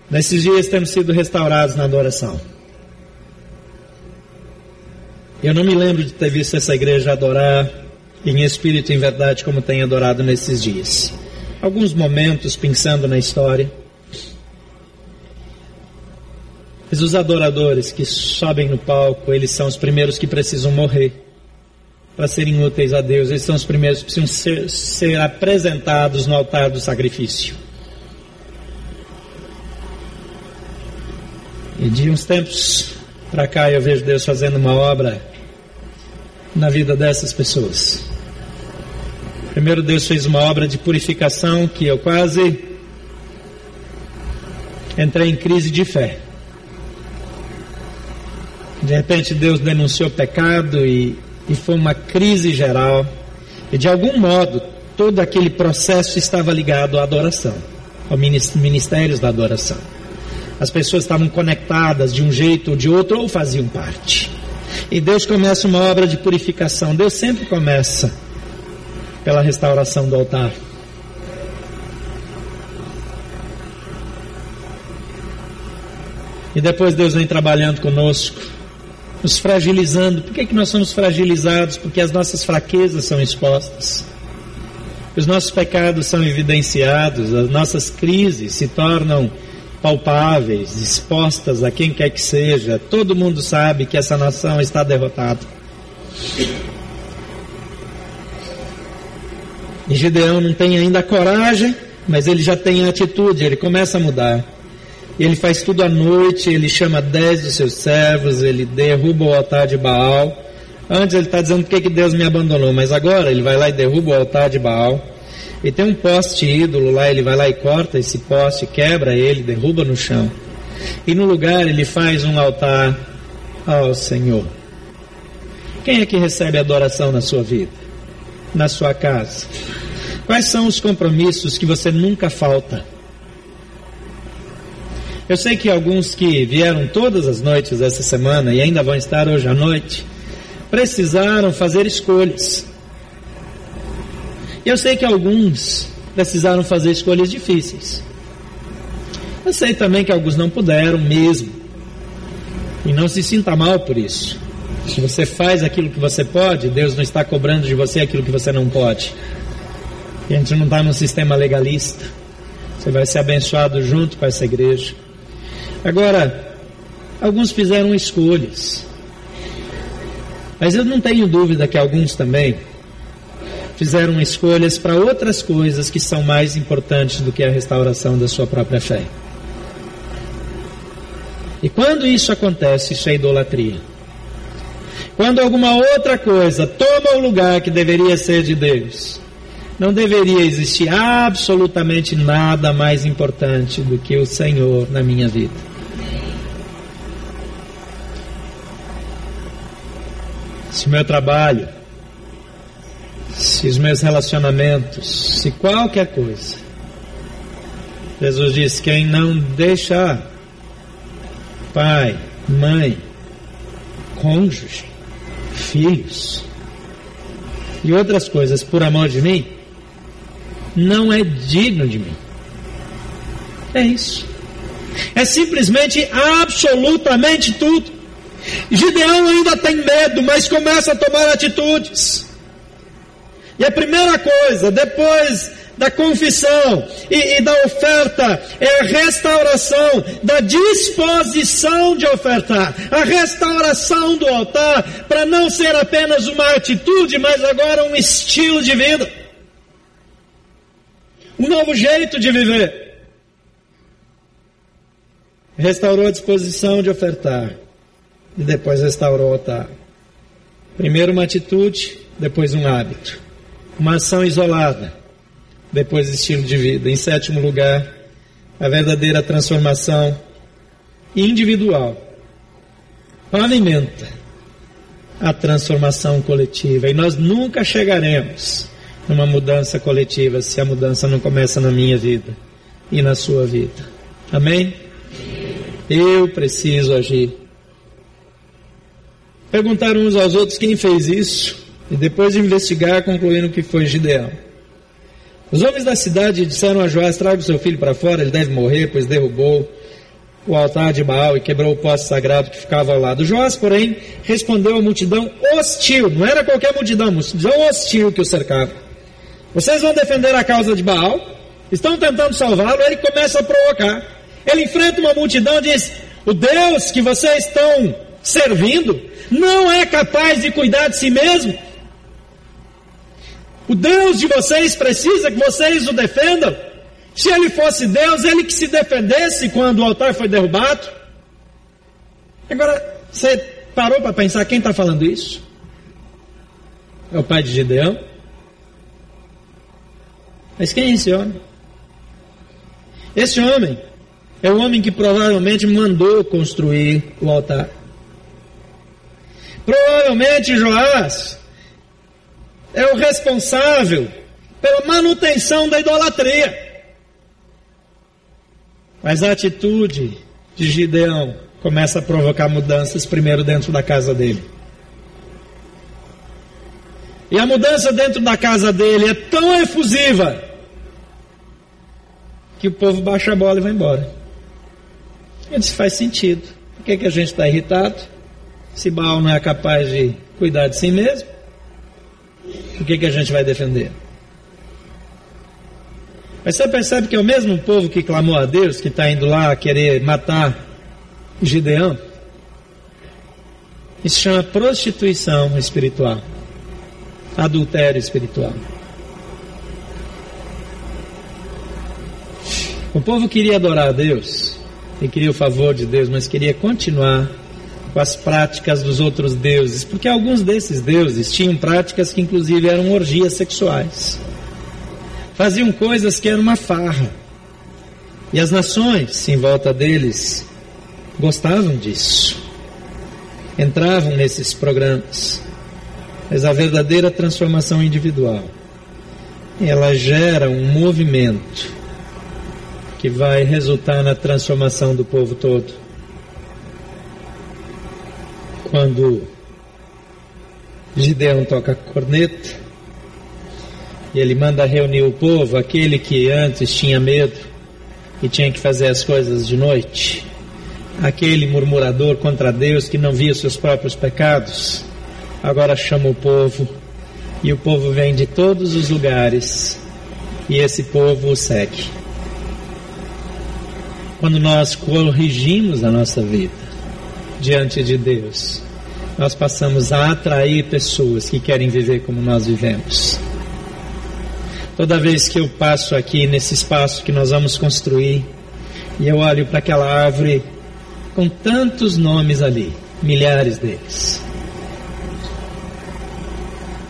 Nesses dias temos sido restaurados na adoração. Eu não me lembro de ter visto essa igreja adorar em espírito e em verdade como tem adorado nesses dias. Alguns momentos pensando na história. Mas os adoradores que sobem no palco, eles são os primeiros que precisam morrer para serem úteis a Deus. Eles são os primeiros que precisam ser, ser apresentados no altar do sacrifício. E de uns tempos para cá eu vejo Deus fazendo uma obra na vida dessas pessoas. Primeiro Deus fez uma obra de purificação que eu quase entrei em crise de fé. De repente Deus denunciou pecado e, e foi uma crise geral. E de algum modo todo aquele processo estava ligado à adoração, aos ministérios da adoração. As pessoas estavam conectadas de um jeito ou de outro ou faziam parte. E Deus começa uma obra de purificação. Deus sempre começa pela restauração do altar. E depois Deus vem trabalhando conosco nos fragilizando. Por que, que nós somos fragilizados? Porque as nossas fraquezas são expostas. Os nossos pecados são evidenciados, as nossas crises se tornam palpáveis, expostas a quem quer que seja. Todo mundo sabe que essa nação está derrotada. E Gideão não tem ainda coragem, mas ele já tem a atitude, ele começa a mudar ele faz tudo à noite, ele chama dez dos seus servos, ele derruba o altar de Baal. Antes ele está dizendo por que Deus me abandonou, mas agora ele vai lá e derruba o altar de Baal. E tem um poste ídolo lá, ele vai lá e corta esse poste, quebra ele, derruba no chão. E no lugar ele faz um altar ao Senhor. Quem é que recebe adoração na sua vida? Na sua casa? Quais são os compromissos que você nunca falta? Eu sei que alguns que vieram todas as noites essa semana e ainda vão estar hoje à noite, precisaram fazer escolhas. Eu sei que alguns precisaram fazer escolhas difíceis. Eu sei também que alguns não puderam mesmo. E não se sinta mal por isso. Se você faz aquilo que você pode, Deus não está cobrando de você aquilo que você não pode. E a gente não está num sistema legalista. Você vai ser abençoado junto com essa igreja. Agora, alguns fizeram escolhas. Mas eu não tenho dúvida que alguns também fizeram escolhas para outras coisas que são mais importantes do que a restauração da sua própria fé. E quando isso acontece, isso é idolatria. Quando alguma outra coisa toma o lugar que deveria ser de Deus, não deveria existir absolutamente nada mais importante do que o Senhor na minha vida. se meu trabalho, se os meus relacionamentos, se qualquer coisa. Jesus diz: quem não deixa pai, mãe, cônjuge, filhos e outras coisas por amor de mim, não é digno de mim. É isso. É simplesmente absolutamente tudo. Gideão ainda tem medo, mas começa a tomar atitudes. E a primeira coisa, depois da confissão e, e, da oferta, é a restauração da disposição de ofertar, a restauração do altar, para não ser apenas uma atitude, mas agora um estilo de vida, um novo jeito de viver. Restaurou a disposição de ofertar e depois restaurou o altar. Primeiro uma atitude, depois um hábito. Uma ação isolada, depois estilo de vida. Em sétimo lugar, a verdadeira transformação individual pavimenta a transformação coletiva. E nós nunca chegaremos numa mudança coletiva se a mudança não começa na minha vida e na sua vida. Amém? Eu preciso agir. Perguntaram uns aos outros quem fez isso, e depois de investigar, concluíram que foi Gideão. Os homens da cidade disseram a Joás: traga o seu filho para fora, ele deve morrer, pois derrubou o altar de Baal e quebrou o poste sagrado que ficava ao lado. Joás, porém, respondeu à multidão hostil, não era qualquer multidão, multidão hostil que o cercava. Vocês vão defender a causa de Baal? Estão tentando salvá-lo, ele começa a provocar. Ele enfrenta uma multidão e diz: O Deus que vocês estão servindo não é capaz de cuidar de si mesmo. O Deus de vocês precisa que vocês o defendam. Se ele fosse Deus, ele que se defendesse quando o altar foi derrubado. Agora, você parou para pensar quem está falando isso? É o pai de Gideão? Mas quem é esse homem? Esse homem é o homem que provavelmente mandou construir o altar. Provavelmente Joás é o responsável pela manutenção da idolatria. Mas a atitude de Gideão começa a provocar mudanças primeiro dentro da casa dele. E a mudança dentro da casa dele é tão efusiva que o povo baixa a bola e vai embora. Isso faz sentido. Por que, que a gente está irritado? Se Baal não é capaz de cuidar de si mesmo, por que, que a gente vai defender? Mas você percebe que é o mesmo povo que clamou a Deus, que está indo lá querer matar Gideão? Isso chama prostituição espiritual, adultério espiritual. O povo queria adorar a Deus, e queria o favor de Deus, mas queria continuar com as práticas dos outros deuses, porque alguns desses deuses tinham práticas que inclusive eram orgias sexuais faziam coisas que eram uma farra. E as nações em volta deles gostavam disso. Entravam nesses programas. Mas a verdadeira transformação individual, ela gera um movimento que vai resultar na transformação do povo todo. Quando Gideão toca a corneta, e ele manda reunir o povo, aquele que antes tinha medo e tinha que fazer as coisas de noite, aquele murmurador contra Deus que não via seus próprios pecados, agora chama o povo e o povo vem de todos os lugares e esse povo o segue. Quando nós corrigimos a nossa vida diante de Deus, nós passamos a atrair pessoas que querem viver como nós vivemos. Toda vez que eu passo aqui nesse espaço que nós vamos construir, e eu olho para aquela árvore com tantos nomes ali, milhares deles.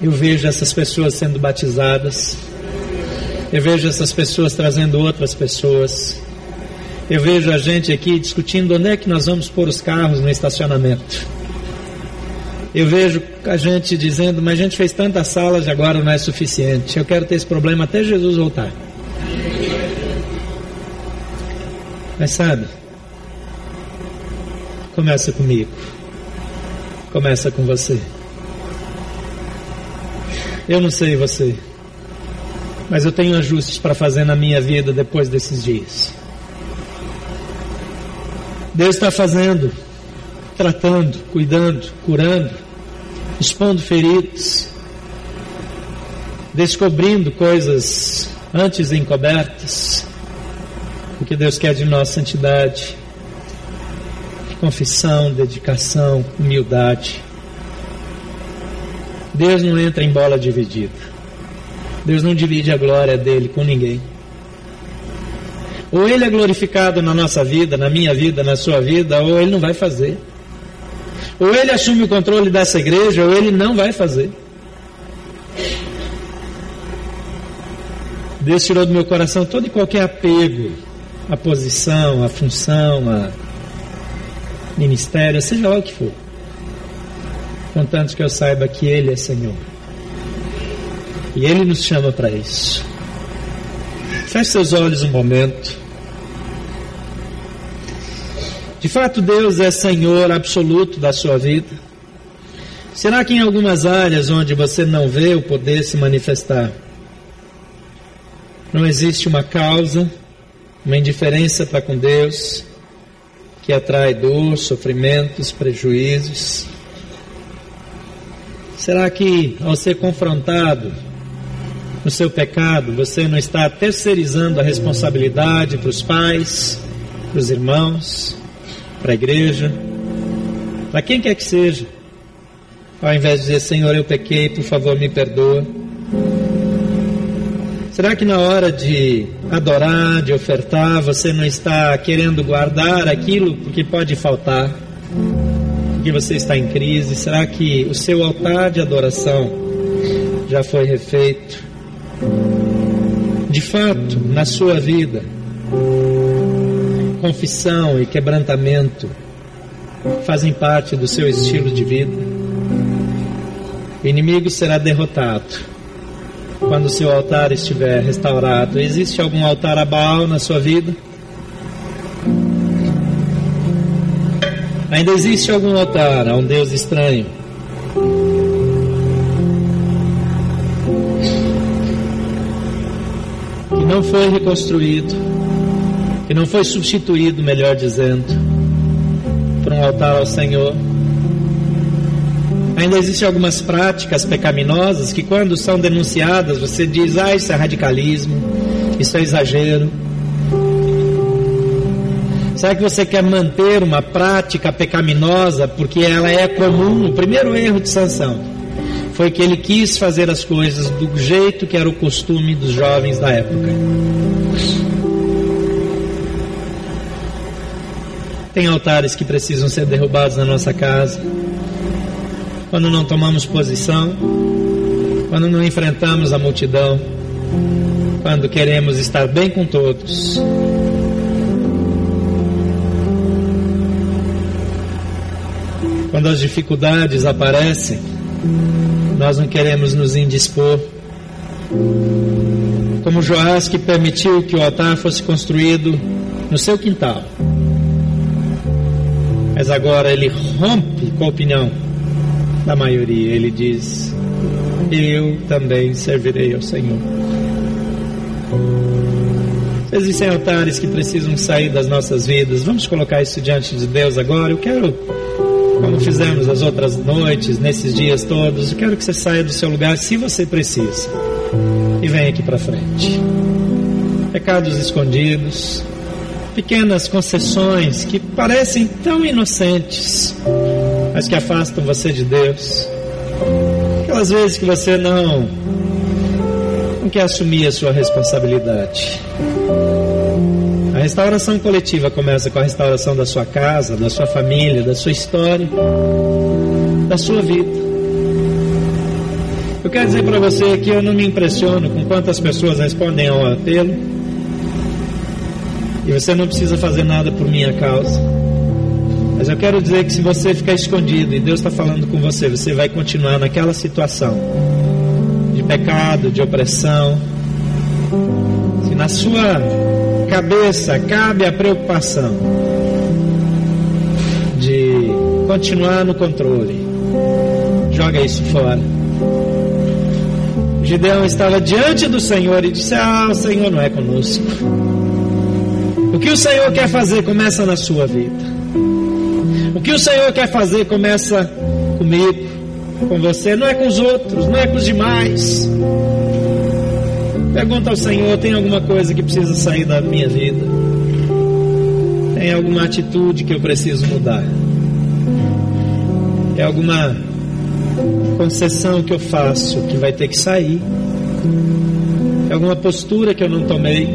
Eu vejo essas pessoas sendo batizadas, eu vejo essas pessoas trazendo outras pessoas, eu vejo a gente aqui discutindo onde é que nós vamos pôr os carros no estacionamento. Eu vejo a gente dizendo, mas a gente fez tantas salas e agora não é suficiente. Eu quero ter esse problema até Jesus voltar. Mas sabe, começa comigo. Começa com você. Eu não sei você, mas eu tenho ajustes para fazer na minha vida depois desses dias. Deus está fazendo tratando, cuidando, curando, expondo feridas, descobrindo coisas antes encobertas. O que Deus quer de nós, santidade, confissão, dedicação, humildade. Deus não entra em bola dividida. Deus não divide a glória dele com ninguém. Ou ele é glorificado na nossa vida, na minha vida, na sua vida, ou ele não vai fazer. Ou ele assume o controle dessa igreja, ou ele não vai fazer. Deus tirou do meu coração todo e qualquer apego à posição, à função, a ministério, seja lá o que for. Contanto que eu saiba que Ele é Senhor. E Ele nos chama para isso. Feche seus olhos um momento. De fato, Deus é Senhor absoluto da sua vida? Será que em algumas áreas onde você não vê o poder se manifestar, não existe uma causa, uma indiferença para com Deus, que atrai dor, sofrimentos, prejuízos? Será que ao ser confrontado no seu pecado, você não está terceirizando a responsabilidade para os pais, para os irmãos, para a igreja, para quem quer que seja? Ao invés de dizer, Senhor, eu pequei, por favor, me perdoa. Será que na hora de adorar, de ofertar, você não está querendo guardar aquilo que pode faltar? Porque você está em crise? Será que o seu altar de adoração já foi refeito? De fato, na sua vida, confissão e quebrantamento fazem parte do seu estilo de vida. O inimigo será derrotado quando seu altar estiver restaurado. Existe algum altar a Baal na sua vida? Ainda existe algum altar a um Deus estranho? Não foi reconstruído, que não foi substituído, melhor dizendo, por um altar ao Senhor. Ainda existem algumas práticas pecaminosas que, quando são denunciadas, você diz: ah, isso é radicalismo, isso é exagero. Será que você quer manter uma prática pecaminosa porque ela é comum? O primeiro erro de Sansão foi que ele quis fazer as coisas do jeito que era o costume dos jovens da época. Tem altares que precisam ser derrubados na nossa casa quando não tomamos posição, quando não enfrentamos a multidão, quando queremos estar bem com todos. Quando as dificuldades aparecem, nós não queremos nos indispor. Como Joás que permitiu que o altar fosse construído no seu quintal. Mas agora ele rompe com a opinião da maioria. Ele diz: Eu também servirei ao Senhor. Existem altares que precisam sair das nossas vidas. Vamos colocar isso diante de Deus agora. Eu quero, como fizemos as outras noites, nesses dias todos, eu quero que você saia do seu lugar se você precisa e venha aqui para frente. Pecados escondidos, pequenas concessões que parecem tão inocentes mas que afastam você de Deus. Aquelas vezes que você não, não quer assumir a sua responsabilidade. A restauração coletiva começa com a restauração da sua casa, da sua família, da sua história, da sua vida. Eu quero dizer para você que eu não me impressiono com quantas pessoas respondem ao apelo. E você não precisa fazer nada por minha causa. Mas eu quero dizer que se você ficar escondido e Deus está falando com você, você vai continuar naquela situação de pecado, de opressão. Se na sua cabeça cabe a preocupação de continuar no controle, joga isso fora. Gideão estava diante do Senhor e disse: Ah, o Senhor não é conosco. O que o Senhor quer fazer começa na sua vida. O que o Senhor quer fazer começa comigo, com você, não é com os outros, não é com os demais. Pergunta ao Senhor: tem alguma coisa que precisa sair da minha vida? Tem alguma atitude que eu preciso mudar? É alguma concessão que eu faço que vai ter que sair? É alguma postura que eu não tomei?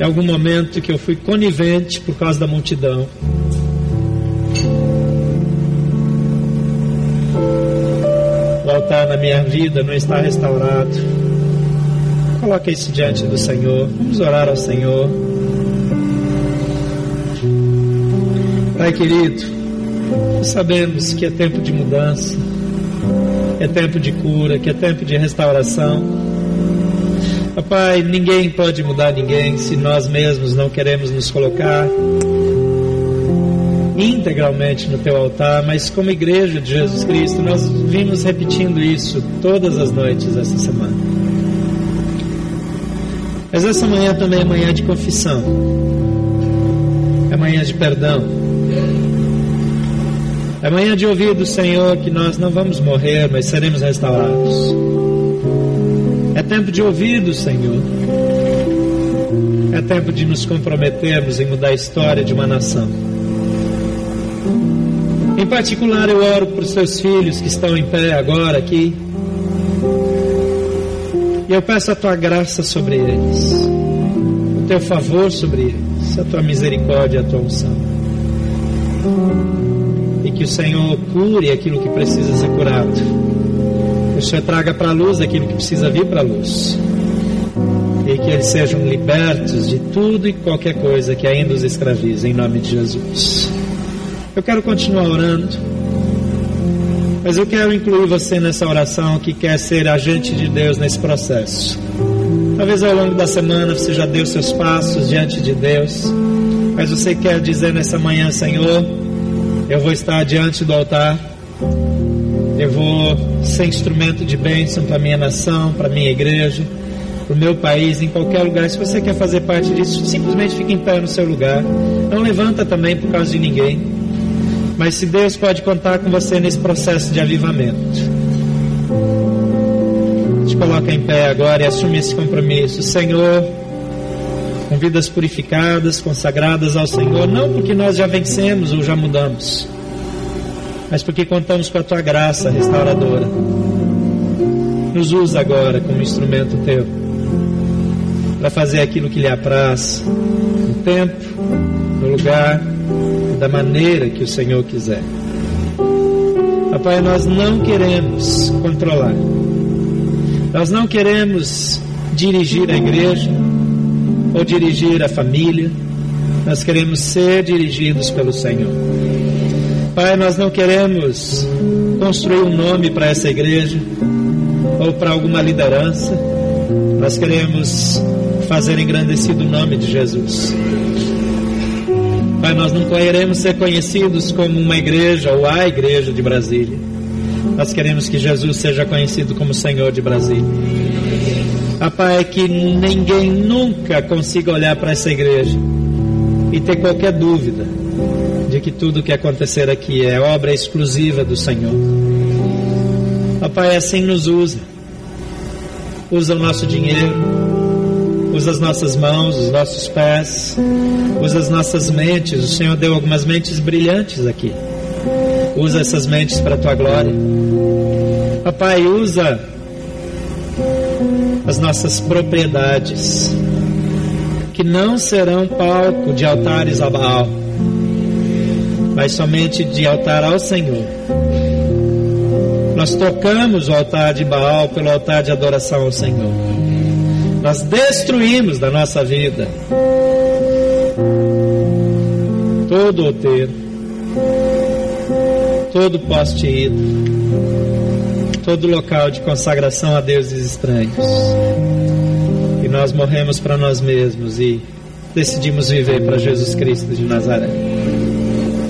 Em algum momento que eu fui conivente por causa da multidão. Altar na minha vida não está restaurado. Coloque isso diante do Senhor. Vamos orar ao Senhor. Pai querido, sabemos que é tempo de mudança, é tempo de cura, que é tempo de restauração. Papai, ninguém pode mudar ninguém se nós mesmos não queremos nos colocar integralmente no teu altar, mas como igreja de Jesus Cristo, nós vimos repetindo isso todas as noites essa semana. Mas essa manhã também é manhã de confissão. É manhã de perdão. É manhã de ouvir do Senhor que nós não vamos morrer, mas seremos restaurados. É tempo de ouvir do Senhor. É tempo de nos comprometermos em mudar a história de uma nação. Em particular, eu oro por seus filhos que estão em pé agora aqui. E eu peço a tua graça sobre eles, o teu favor sobre eles, a tua misericórdia a tua unção. E que o Senhor cure aquilo que precisa ser curado. Que o Senhor traga para a luz aquilo que precisa vir para a luz. E que eles sejam libertos de tudo e qualquer coisa que ainda os escraviza, em nome de Jesus. Eu quero continuar orando, mas eu quero incluir você nessa oração que quer ser agente de Deus nesse processo. Talvez ao longo da semana você já deu seus passos diante de Deus, mas você quer dizer nessa manhã, Senhor, eu vou estar diante do altar, eu vou ser instrumento de bênção para minha nação, para minha igreja, para o meu país, em qualquer lugar. Se você quer fazer parte disso, simplesmente fique em pé no seu lugar. Não levanta também por causa de ninguém. Mas se Deus pode contar com você nesse processo de avivamento, te coloca em pé agora e assume esse compromisso. Senhor, com vidas purificadas, consagradas ao Senhor, não porque nós já vencemos ou já mudamos, mas porque contamos com a tua graça restauradora. Nos usa agora como instrumento teu para fazer aquilo que lhe apraz, no tempo, no lugar da maneira que o Senhor quiser. Papai, nós não queremos controlar, nós não queremos dirigir a igreja ou dirigir a família, nós queremos ser dirigidos pelo Senhor. Pai, nós não queremos construir um nome para essa igreja ou para alguma liderança, nós queremos fazer engrandecido o nome de Jesus. Pai, nós não queremos ser conhecidos como uma igreja ou a igreja de Brasília. Nós queremos que Jesus seja conhecido como Senhor de Brasília. Pai, é que ninguém nunca consiga olhar para essa igreja e ter qualquer dúvida de que tudo o que acontecer aqui é obra exclusiva do Senhor. Pai, assim nos usa. Usa o nosso dinheiro, usa as nossas mãos, os nossos pés, usa as nossas mentes. O Senhor deu algumas mentes brilhantes aqui. Usa essas mentes para a tua glória. Papai, usa as nossas propriedades, que não serão palco de altares a Baal, mas somente de altar ao Senhor. Nós tocamos o altar de Baal pelo altar de adoração ao Senhor. Nós destruímos da nossa vida todo outeiro, todo poste ídolo, todo local de consagração a deuses estranhos. E nós morremos para nós mesmos e decidimos viver para Jesus Cristo de Nazaré.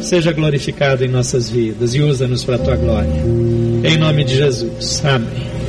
Seja glorificado em nossas vidas e usa-nos para a tua glória. Em nome de Jesus. Amém.